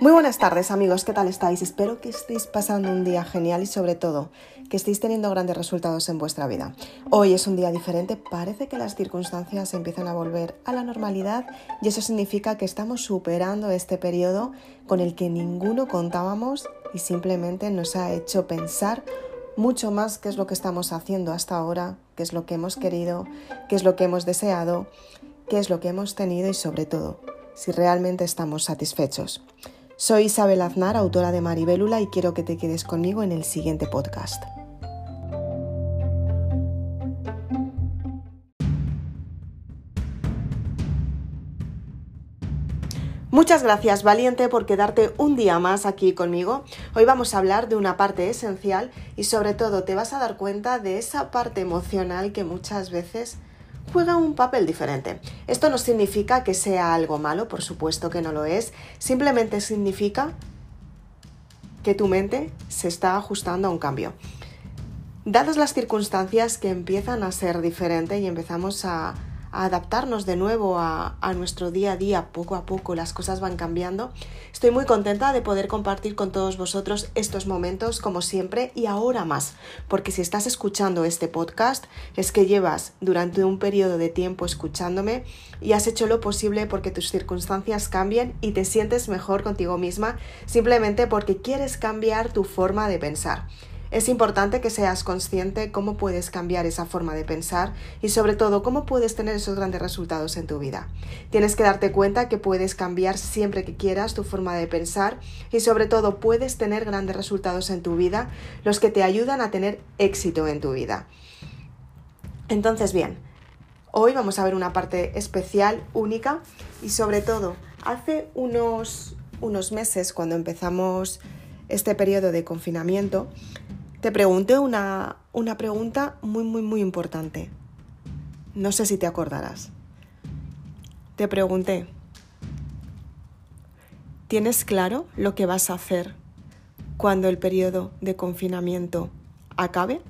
Muy buenas tardes amigos, ¿qué tal estáis? Espero que estéis pasando un día genial y sobre todo que estéis teniendo grandes resultados en vuestra vida. Hoy es un día diferente, parece que las circunstancias empiezan a volver a la normalidad y eso significa que estamos superando este periodo con el que ninguno contábamos y simplemente nos ha hecho pensar mucho más qué es lo que estamos haciendo hasta ahora, qué es lo que hemos querido, qué es lo que hemos deseado, qué es lo que hemos tenido y sobre todo si realmente estamos satisfechos. Soy Isabel Aznar, autora de Maribélula, y quiero que te quedes conmigo en el siguiente podcast. Muchas gracias, valiente, por quedarte un día más aquí conmigo. Hoy vamos a hablar de una parte esencial y sobre todo te vas a dar cuenta de esa parte emocional que muchas veces juega un papel diferente. Esto no significa que sea algo malo, por supuesto que no lo es, simplemente significa que tu mente se está ajustando a un cambio. Dadas las circunstancias que empiezan a ser diferentes y empezamos a a adaptarnos de nuevo a, nuestro día a día poco a poco, las cosas van cambiando. Estoy muy contenta de poder compartir con todos vosotros estos momentos como siempre y ahora más, porque si estás escuchando este podcast es que llevas durante un periodo de tiempo escuchándome y has hecho lo posible porque tus circunstancias cambien y te sientes mejor contigo misma simplemente porque quieres cambiar tu forma de pensar. Es importante que seas consciente cómo puedes cambiar esa forma de pensar y sobre todo cómo puedes tener esos grandes resultados en tu vida. Tienes que darte cuenta que puedes cambiar siempre que quieras tu forma de pensar y sobre todo puedes tener grandes resultados en tu vida, los que te ayudan a tener éxito en tu vida. Entonces, bien, hoy vamos a ver una parte especial, única y sobre todo, hace unos, unos meses cuando empezamos este periodo de confinamiento, te pregunté una, una pregunta muy, muy, muy importante. No sé si te acordarás. Te pregunté, ¿tienes claro lo que vas a hacer cuando el periodo de confinamiento acabe?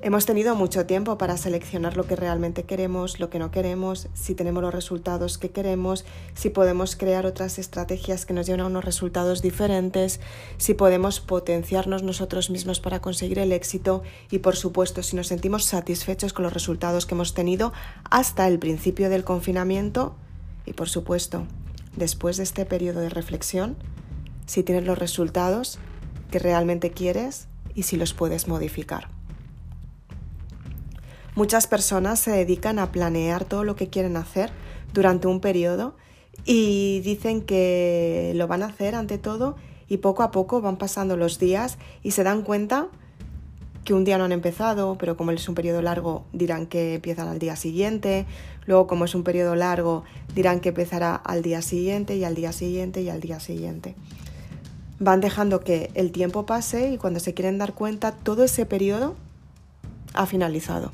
Hemos tenido mucho tiempo para seleccionar lo que realmente queremos, lo que no queremos, si tenemos los resultados que queremos, si podemos crear otras estrategias que nos lleven a unos resultados diferentes, si podemos potenciarnos nosotros mismos para conseguir el éxito y por supuesto si nos sentimos satisfechos con los resultados que hemos tenido hasta el principio del confinamiento y por supuesto después de este periodo de reflexión, si tienes los resultados que realmente quieres y si los puedes modificar. Muchas personas se dedican a planear todo lo que quieren hacer durante un periodo y dicen que lo van a hacer ante todo y poco a poco van pasando los días y se dan cuenta que un día no han empezado, pero como es un periodo largo dirán que empiezan al día siguiente, luego como es un periodo largo dirán que empezará al día siguiente y al día siguiente y al día siguiente. Van dejando que el tiempo pase y cuando se quieren dar cuenta todo ese periodo ha finalizado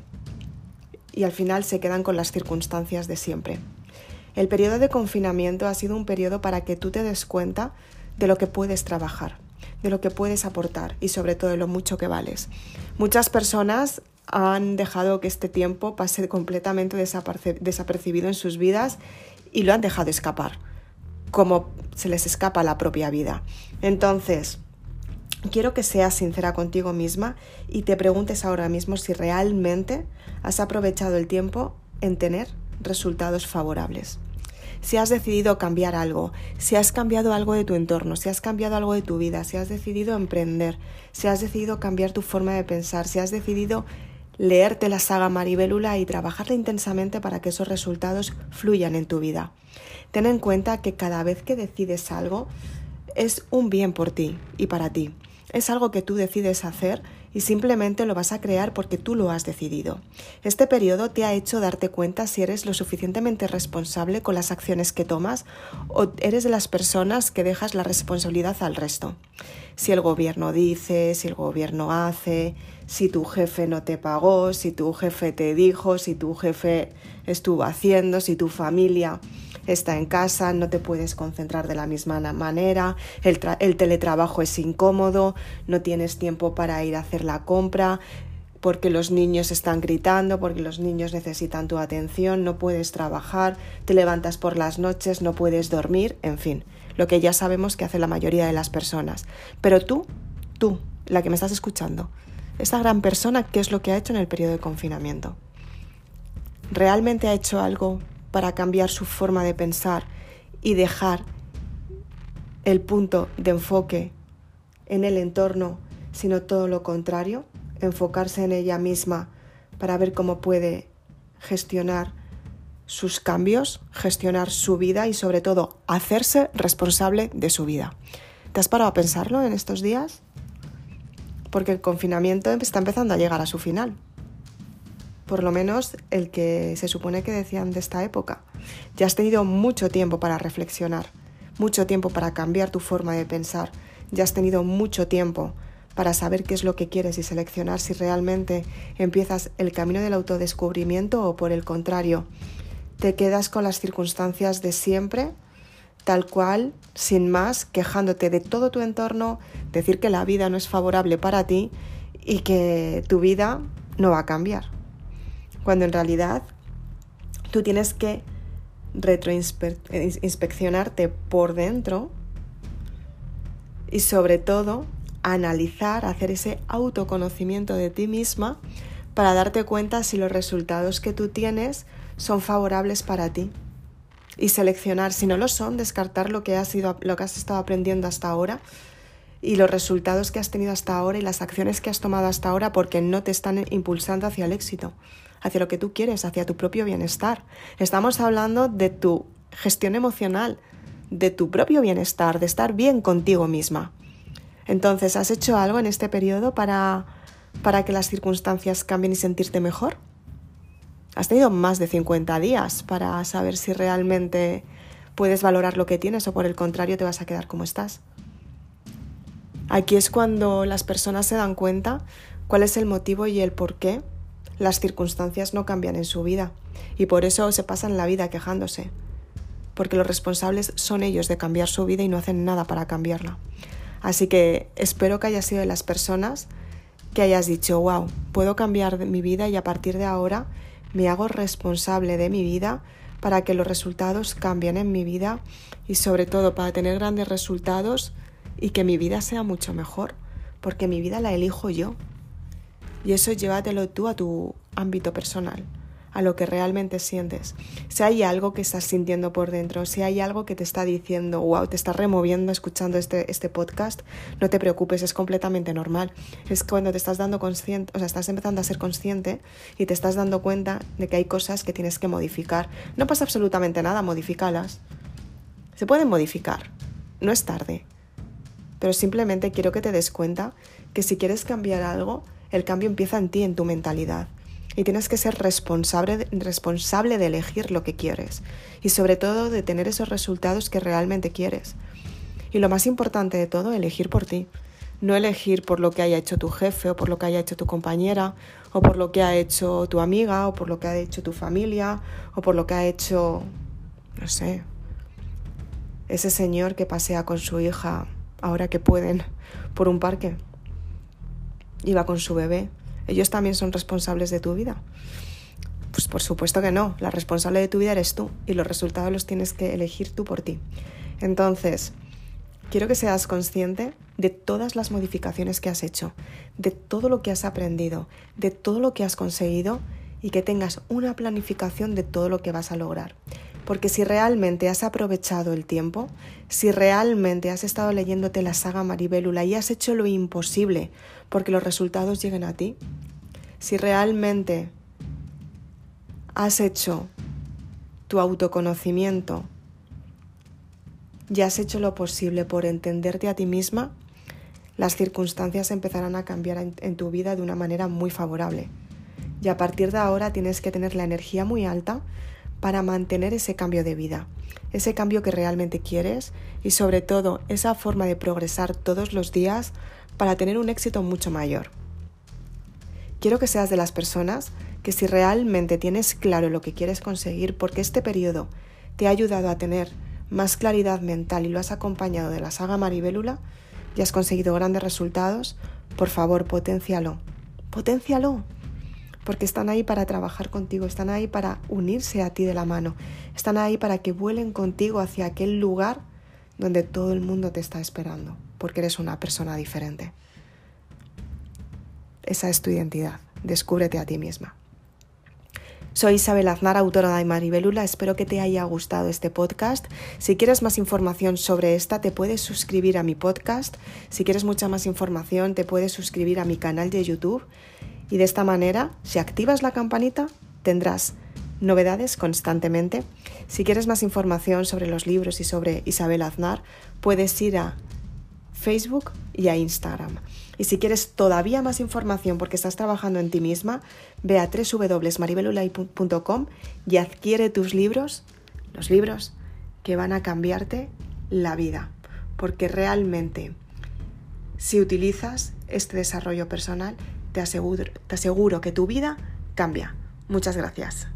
y al final se quedan con las circunstancias de siempre. El periodo de confinamiento ha sido un periodo para que tú te des cuenta de lo que puedes trabajar, de lo que puedes aportar y sobre todo de lo mucho que vales. Muchas personas han dejado que este tiempo pase completamente desapercibido en sus vidas y lo han dejado escapar, como se les escapa la propia vida. Entonces, quiero que seas sincera contigo misma y te preguntes ahora mismo si realmente has aprovechado el tiempo en tener resultados favorables. Si has decidido cambiar algo, si has cambiado algo de tu entorno, si has cambiado algo de tu vida, si has decidido emprender, si has decidido cambiar tu forma de pensar, si has decidido leerte la saga Maribélula y trabajarla intensamente para que esos resultados fluyan en tu vida. Ten en cuenta que cada vez que decides algo es un bien por ti y para ti. Es algo que tú decides hacer y simplemente lo vas a crear porque tú lo has decidido. Este periodo te ha hecho darte cuenta si eres lo suficientemente responsable con las acciones que tomas o eres de las personas que dejas la responsabilidad al resto. Si el gobierno dice, si el gobierno hace, si tu jefe no te pagó, si tu jefe te dijo, si tu jefe estuvo haciendo, si tu familia está en casa, no te puedes concentrar de la misma manera, el, teletrabajo es incómodo, no tienes tiempo para ir a hacer la compra, porque los niños están gritando, porque los niños necesitan tu atención, no puedes trabajar, te levantas por las noches, no puedes dormir, en fin, lo que ya sabemos que hace la mayoría de las personas. Pero tú, tú, la que me estás escuchando, esta gran persona, ¿qué es lo que ha hecho en el periodo de confinamiento? ¿Realmente ha hecho algo para cambiar su forma de pensar y dejar el punto de enfoque en el entorno, sino todo lo contrario? Enfocarse en ella misma para ver cómo puede gestionar sus cambios, gestionar su vida y sobre todo hacerse responsable de su vida. ¿Te has parado a pensarlo en estos días? porque el confinamiento está empezando a llegar a su final. Por lo menos el que se supone que decían de esta época. Ya has tenido mucho tiempo para reflexionar, mucho tiempo para cambiar tu forma de pensar, ya has tenido mucho tiempo para saber qué es lo que quieres y seleccionar si realmente empiezas el camino del autodescubrimiento o por el contrario, te quedas con las circunstancias de siempre tal cual, sin más, quejándote de todo tu entorno, decir que la vida no es favorable para ti y que tu vida no va a cambiar. Cuando en realidad tú tienes que retroinspeccionarte por dentro y sobre todo analizar, hacer ese autoconocimiento de ti misma para darte cuenta si los resultados que tú tienes son favorables para ti. Y seleccionar, si no lo son, descartar lo que has, sido, lo que has estado aprendiendo hasta ahora y los resultados que has tenido hasta ahora y las acciones que has tomado hasta ahora porque no te están impulsando hacia el éxito, hacia lo que tú quieres, hacia tu propio bienestar. Estamos hablando de tu gestión emocional, de tu propio bienestar, de estar bien contigo misma. Entonces, ¿has hecho algo en este periodo para, para que las circunstancias cambien y sentirte mejor? Has tenido más de 50 días para saber si realmente puedes valorar lo que tienes o por el contrario te vas a quedar como estás. Aquí es cuando las personas se dan cuenta cuál es el motivo y el por qué las circunstancias no cambian en su vida y por eso se pasan la vida quejándose, porque los responsables son ellos de cambiar su vida y no hacen nada para cambiarla. Así que espero que hayas sido de las personas que hayas dicho, wow, puedo cambiar mi vida y a partir de ahora me hago responsable de mi vida para que los resultados cambien en mi vida y sobre todo para tener grandes resultados y que mi vida sea mucho mejor, porque mi vida la elijo yo. Y eso llévatelo tú a tu ámbito personal a lo que realmente sientes. Si hay algo que estás sintiendo por dentro, si hay algo que te está diciendo, wow, te está removiendo escuchando este, este podcast, no te preocupes, es completamente normal. Es cuando te estás dando consciente, o sea, estás empezando a ser consciente y te estás dando cuenta de que hay cosas que tienes que modificar. No pasa absolutamente nada, modifícalas. Se pueden modificar, no es tarde. Pero simplemente quiero que te des cuenta que si quieres cambiar algo, el cambio empieza en ti, en tu mentalidad y tienes que ser responsable, responsable de elegir lo que quieres y sobre todo de tener esos resultados que realmente quieres. Y lo más importante de todo, elegir por ti. No elegir por lo que haya hecho tu jefe o por lo que haya hecho tu compañera o por lo que ha hecho tu amiga o por lo que ha hecho tu familia o por lo que ha hecho, no sé, ese señor que pasea con su hija ahora que pueden por un parque. Iba con su bebé ellos también son responsables de tu vida. Pues por supuesto que no, la responsable de tu vida eres tú y los resultados los tienes que elegir tú por ti. Entonces, quiero que seas consciente de todas las modificaciones que has hecho, de todo lo que has aprendido, de todo lo que has conseguido y que tengas una planificación de todo lo que vas a lograr. Porque si realmente has aprovechado el tiempo, si realmente has estado leyéndote la saga Maribélula y has hecho lo imposible porque los resultados lleguen a ti, si realmente has hecho tu autoconocimiento y has hecho lo posible por entenderte a ti misma, las circunstancias empezarán a cambiar en, tu vida de una manera muy favorable. Y a partir de ahora tienes que tener la energía muy alta para mantener ese cambio de vida, ese cambio que realmente quieres y sobre todo esa forma de progresar todos los días para tener un éxito mucho mayor. Quiero que seas de las personas que si realmente tienes claro lo que quieres conseguir, porque este periodo te ha ayudado a tener más claridad mental y lo has acompañado de la saga Maribélula y has conseguido grandes resultados, por favor, potencialo. Potencialo porque están ahí para trabajar contigo, están ahí para unirse a ti de la mano, están ahí para que vuelen contigo hacia aquel lugar donde todo el mundo te está esperando, porque eres una persona diferente. Esa es tu identidad, descúbrete a ti misma. Soy Isabel Aznar, autora de Maribelula. Espero que te haya gustado este podcast. Si quieres más información sobre esta, te puedes suscribir a mi podcast. Si quieres mucha más información, te puedes suscribir a mi canal de YouTube. Y de esta manera, si activas la campanita, tendrás novedades constantemente. Si quieres más información sobre los libros y sobre Isabel Aznar, puedes ir a Facebook y a Instagram. Y si quieres todavía más información porque estás trabajando en ti misma, ve a www.maribelulay.com y adquiere tus libros, los libros que van a cambiarte la vida. Porque realmente, si utilizas este desarrollo personal, te aseguro, te aseguro que tu vida cambia. Muchas gracias.